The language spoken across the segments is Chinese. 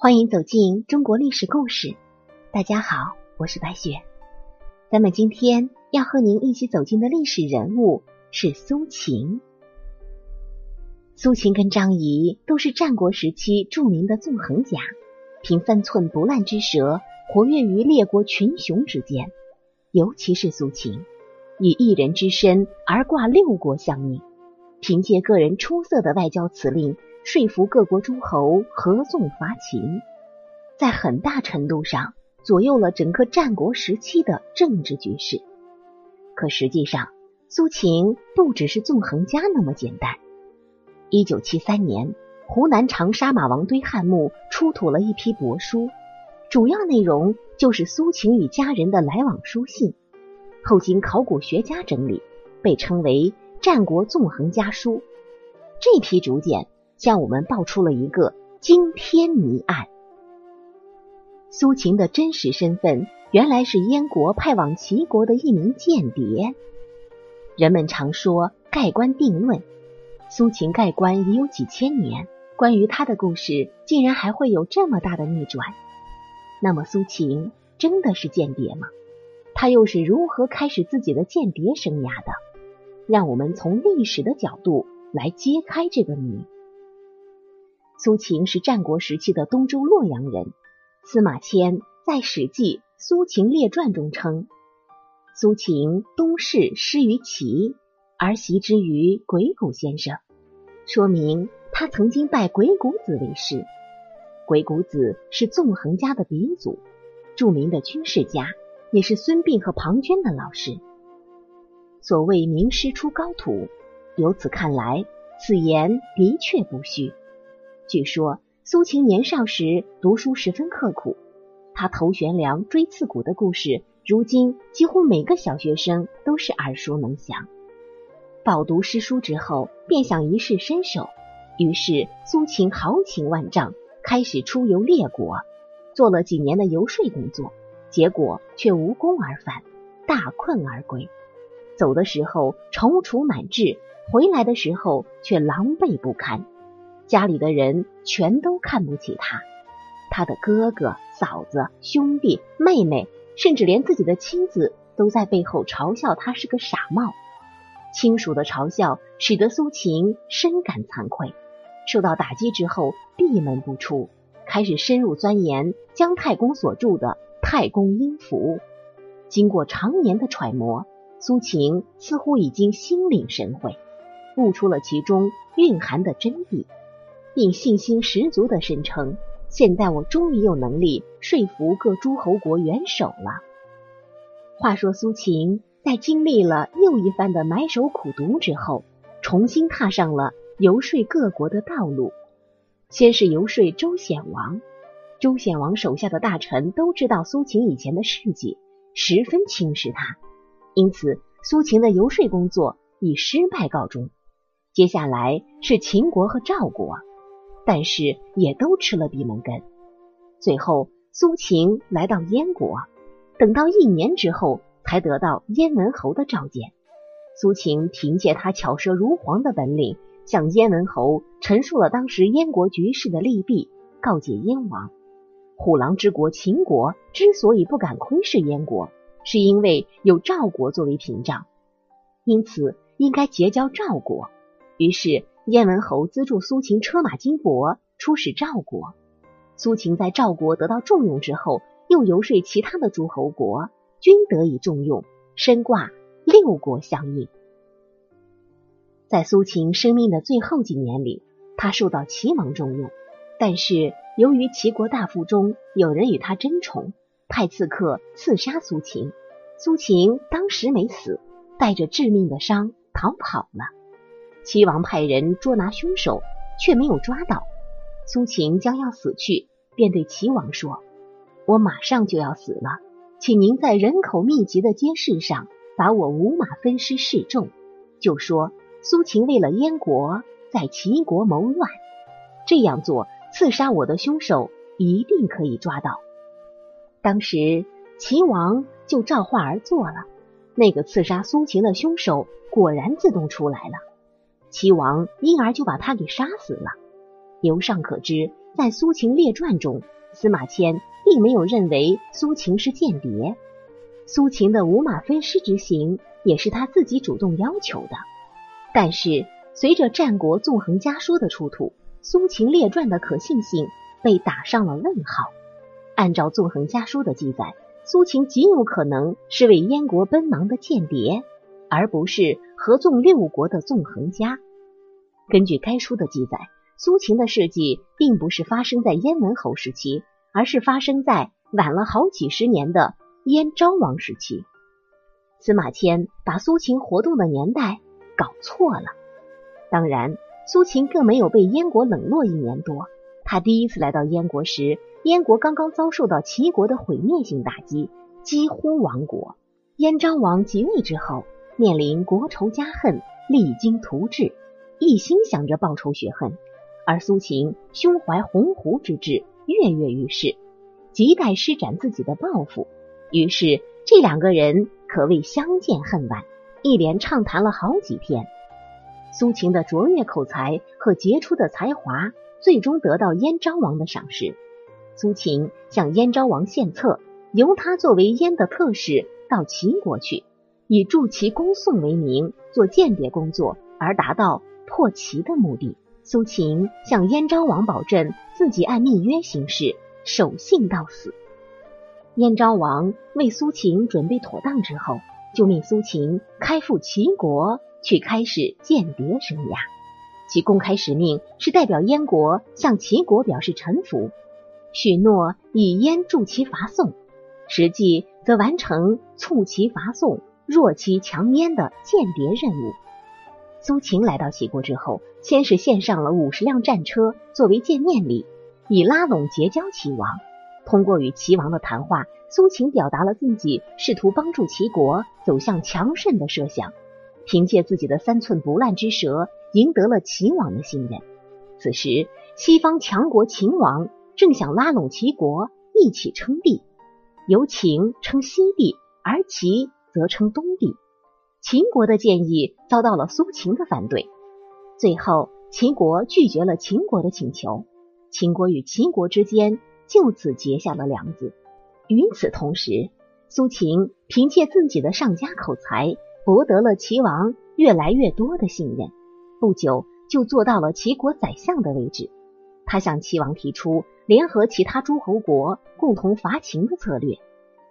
欢迎走进中国历史故事。大家好，我是白雪。咱们今天要和您一起走进的历史人物是苏秦。苏秦跟张仪都是战国时期著名的纵横家，凭三寸不烂之舌，活跃于列国群雄之间。尤其是苏秦，以一人之身而挂六国相命，凭借个人出色的外交辞令。说服各国诸侯合纵伐秦，在很大程度上左右了整个战国时期的政治局势。可实际上，苏秦不只是纵横家那么简单。一九七三年，湖南长沙马王堆汉墓出土了一批帛书，主要内容就是苏秦与家人的来往书信。后经考古学家整理，被称为《战国纵横家书》。这批竹简。向我们爆出了一个惊天谜案：苏秦的真实身份原来是燕国派往齐国的一名间谍。人们常说盖棺定论，苏秦盖棺已有几千年，关于他的故事竟然还会有这么大的逆转。那么，苏秦真的是间谍吗？他又是如何开始自己的间谍生涯的？让我们从历史的角度来揭开这个谜。苏秦是战国时期的东周洛阳人。司马迁在《史记·苏秦列传》中称，苏秦东逝失于齐，而袭之于鬼谷先生，说明他曾经拜鬼谷子为师。鬼谷子是纵横家的鼻祖，著名的军事家，也是孙膑和庞涓的老师。所谓名师出高徒，由此看来，此言的确不虚。据说苏秦年少时读书十分刻苦，他头悬梁锥刺股的故事，如今几乎每个小学生都是耳熟能详。饱读诗书之后，便想一试身手，于是苏秦豪情万丈，开始出游列国，做了几年的游说工作，结果却无功而返，大困而归。走的时候踌躇满志，回来的时候却狼狈不堪。家里的人全都看不起他，他的哥哥、嫂子、兄弟、妹妹，甚至连自己的妻子都在背后嘲笑他是个傻帽。亲属的嘲笑使得苏秦深感惭愧，受到打击之后闭门不出，开始深入钻研姜太公所著的《太公阴符》。经过常年的揣摩，苏秦似乎已经心领神会，悟出了其中蕴含的真谛。并信心十足的声称：“现在我终于有能力说服各诸侯国元首了。”话说苏秦在经历了又一番的埋首苦读之后，重新踏上了游说各国的道路。先是游说周显王，周显王手下的大臣都知道苏秦以前的事迹，十分轻视他，因此苏秦的游说工作以失败告终。接下来是秦国和赵国。但是也都吃了闭门羹。最后，苏秦来到燕国，等到一年之后，才得到燕文侯的召见。苏秦凭借他巧舌如簧的本领，向燕文侯陈述了当时燕国局势的利弊，告诫燕王：虎狼之国秦国之所以不敢窥视燕国，是因为有赵国作为屏障，因此应该结交赵国。于是。燕文侯资助苏秦车马金帛，出使赵国。苏秦在赵国得到重用之后，又游说其他的诸侯国，均得以重用，身挂六国相印。在苏秦生命的最后几年里，他受到齐王重用，但是由于齐国大夫中有人与他争宠，派刺客刺杀苏秦。苏秦当时没死，带着致命的伤逃跑了。齐王派人捉拿凶手，却没有抓到。苏秦将要死去，便对齐王说：“我马上就要死了，请您在人口密集的街市上把我五马分尸示众，就说苏秦为了燕国在齐国谋乱。这样做，刺杀我的凶手一定可以抓到。”当时齐王就照话而做了，那个刺杀苏秦的凶手果然自动出来了。齐王因而就把他给杀死了。由上可知，在《苏秦列传》中，司马迁并没有认为苏秦是间谍。苏秦的五马分尸之行也是他自己主动要求的。但是，随着《战国纵横家书》的出土，《苏秦列传》的可信性被打上了问号。按照《纵横家书》的记载，苏秦极有可能是为燕国奔忙的间谍，而不是合纵六国的纵横家。根据该书的记载。苏秦的事迹并不是发生在燕文侯时期，而是发生在晚了好几十年的燕昭王时期。司马迁把苏秦活动的年代搞错了。当然，苏秦更没有被燕国冷落一年多。他第一次来到燕国时，燕国刚刚遭受到齐国的毁灭性打击，几乎亡国。燕昭王即位之后，面临国仇家恨，励精图治，一心想着报仇雪恨。而苏秦胸怀鸿鹄之志，跃跃欲试，亟待施展自己的抱负。于是，这两个人可谓相见恨晚，一连畅谈了好几天。苏秦的卓越口才和杰出的才华，最终得到燕昭王的赏识。苏秦向燕昭王献策，由他作为燕的特使到齐国去，以助齐攻宋为名，做间谍工作，而达到破齐的目的。苏秦向燕昭王保证自己按密约行事，守信到死。燕昭王为苏秦准备妥当之后，就命苏秦开赴齐国，去开始间谍生涯。其公开使命是代表燕国向齐国表示臣服，许诺以燕助齐伐宋，实际则完成促齐伐宋、弱妻强燕的间谍任务。苏秦来到齐国之后，先是献上了五十辆战车作为见面礼，以拉拢结交齐王。通过与齐王的谈话，苏秦表达了自己试图帮助齐国走向强盛的设想。凭借自己的三寸不烂之舌，赢得了齐王的信任。此时，西方强国秦王正想拉拢齐国一起称帝，由秦称西帝，而齐则称东帝。秦国的建议遭到了苏秦的反对，最后秦国拒绝了秦国的请求，秦国与秦国之间就此结下了梁子。与此同时，苏秦凭借自己的上佳口才，博得了齐王越来越多的信任，不久就做到了齐国宰相的位置。他向齐王提出联合其他诸侯国共同伐秦的策略，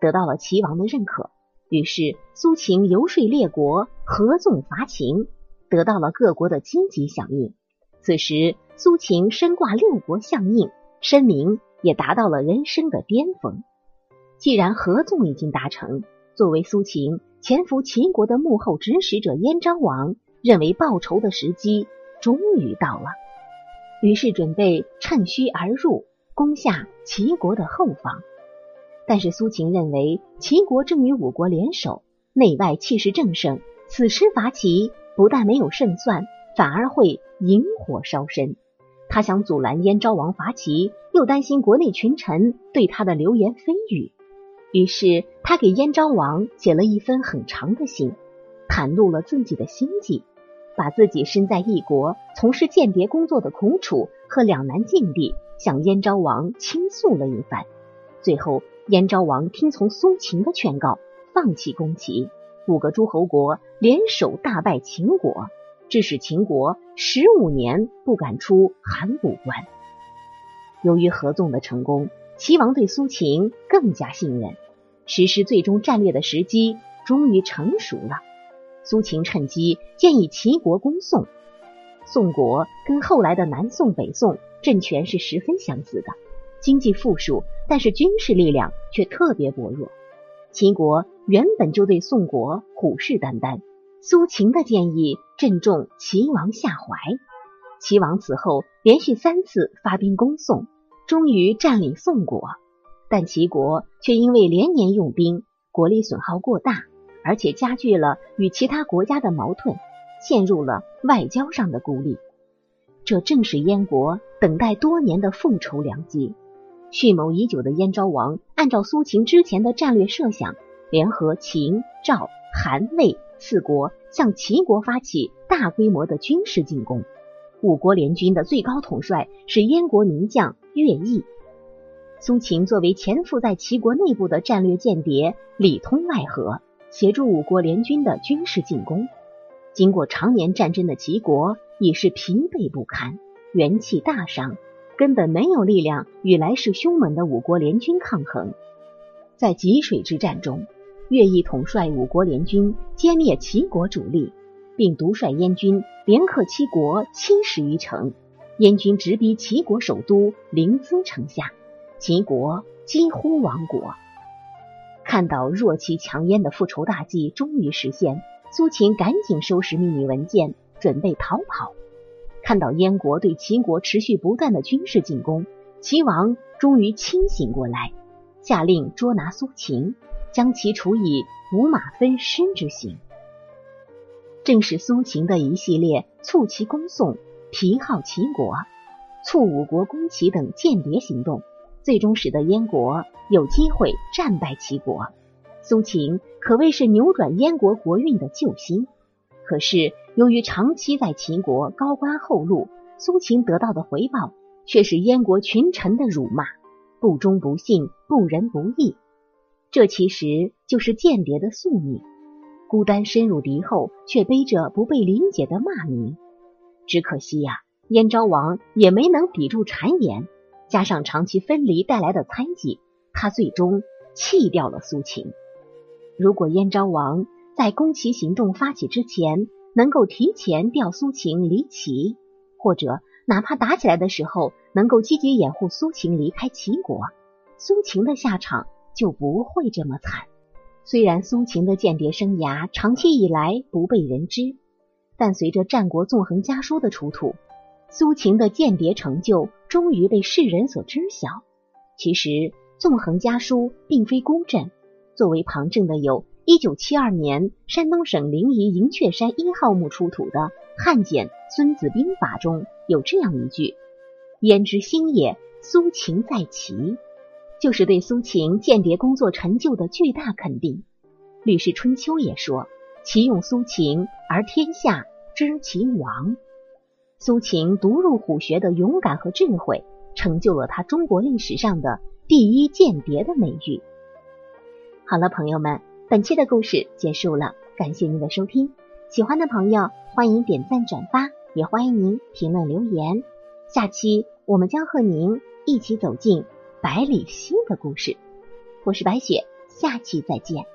得到了齐王的认可。于是，苏秦游说列国合纵伐秦，得到了各国的积极响应。此时，苏秦身挂六国相印，声名也达到了人生的巅峰。既然合纵已经达成，作为苏秦潜伏秦国的幕后指使者，燕昭王认为报仇的时机终于到了，于是准备趁虚而入，攻下齐国的后方。但是苏秦认为齐国正与五国联手，内外气势正盛，此时伐齐不但没有胜算，反而会引火烧身。他想阻拦燕昭王伐齐，又担心国内群臣对他的流言蜚语，于是他给燕昭王写了一封很长的信，袒露了自己的心迹，把自己身在异国从事间谍工作的苦楚和两难境地向燕昭王倾诉了一番，最后。燕昭王听从苏秦的劝告，放弃攻齐，五个诸侯国联手大败秦国，致使秦国十五年不敢出函谷关。由于合纵的成功，齐王对苏秦更加信任，实施最终战略的时机终于成熟了。苏秦趁机建议齐国攻宋。宋国跟后来的南宋、北宋政权是十分相似的。经济富庶，但是军事力量却特别薄弱。秦国原本就对宋国虎视眈眈，苏秦的建议正中齐王下怀。齐王此后连续三次发兵攻宋，终于占领宋国，但齐国却因为连年用兵，国力损耗过大，而且加剧了与其他国家的矛盾，陷入了外交上的孤立。这正是燕国等待多年的复仇良机。蓄谋已久的燕昭王，按照苏秦之前的战略设想，联合秦、赵、韩、魏四国，向齐国发起大规模的军事进攻。五国联军的最高统帅是燕国名将乐毅。苏秦作为潜伏在齐国内部的战略间谍，里通外合，协助五国联军的军事进攻。经过常年战争的齐国已是疲惫不堪，元气大伤，根本没有力量与来势凶猛的五国联军抗衡。在济水之战中，乐毅统帅五国联军歼灭齐国主力，并独率燕军连克齐国七十余城，燕军直逼齐国首都临淄城下。齐国几乎亡国。看到弱齐强燕的复仇大计终于实现，苏秦赶紧收拾秘密文件，准备逃跑。看到燕国对齐国持续不断的军事进攻，齐王终于清醒过来，下令捉拿苏秦，将其处以五马分尸之刑。正是苏秦的一系列促齐攻宋、皮号齐国、促五国攻齐等间谍行动。最终使得燕国有机会战败齐国，苏秦可谓是扭转燕国国运的救星。可是由于长期在秦国高官厚禄，苏秦得到的回报却是燕国群臣的辱骂，不忠不信，不仁不义。这其实就是间谍的宿命，孤单深入敌后，却背着不被理解的骂名。只可惜呀，燕昭王也没能抵住谗言。加上长期分离带来的猜忌，他最终弃掉了苏秦。如果燕昭王在攻齐行动发起之前能够提前调苏秦离齐，或者哪怕打起来的时候能够积极掩护苏秦离开齐国，苏秦的下场就不会这么惨。虽然苏秦的间谍生涯长期以来不被人知，但随着《战国纵横家书》的出土。苏秦的间谍成就终于被世人所知晓。其实，《纵横家书》并非孤证，作为旁证的有1972年山东省临沂银雀山一号墓出土的汉简《孙子兵法》中有这样一句：“焉知星也？苏秦在齐。”就是对苏秦间谍工作成就的巨大肯定。《吕氏春秋》也说：“其用苏秦，而天下知其亡。”苏秦独入虎穴的勇敢和智慧，成就了他中国历史上的第一间谍的美誉。好了，朋友们，本期的故事结束了，感谢您的收听。喜欢的朋友欢迎点赞转发，也欢迎您评论留言。下期我们将和您一起走进百里奚的故事。我是白雪，下期再见。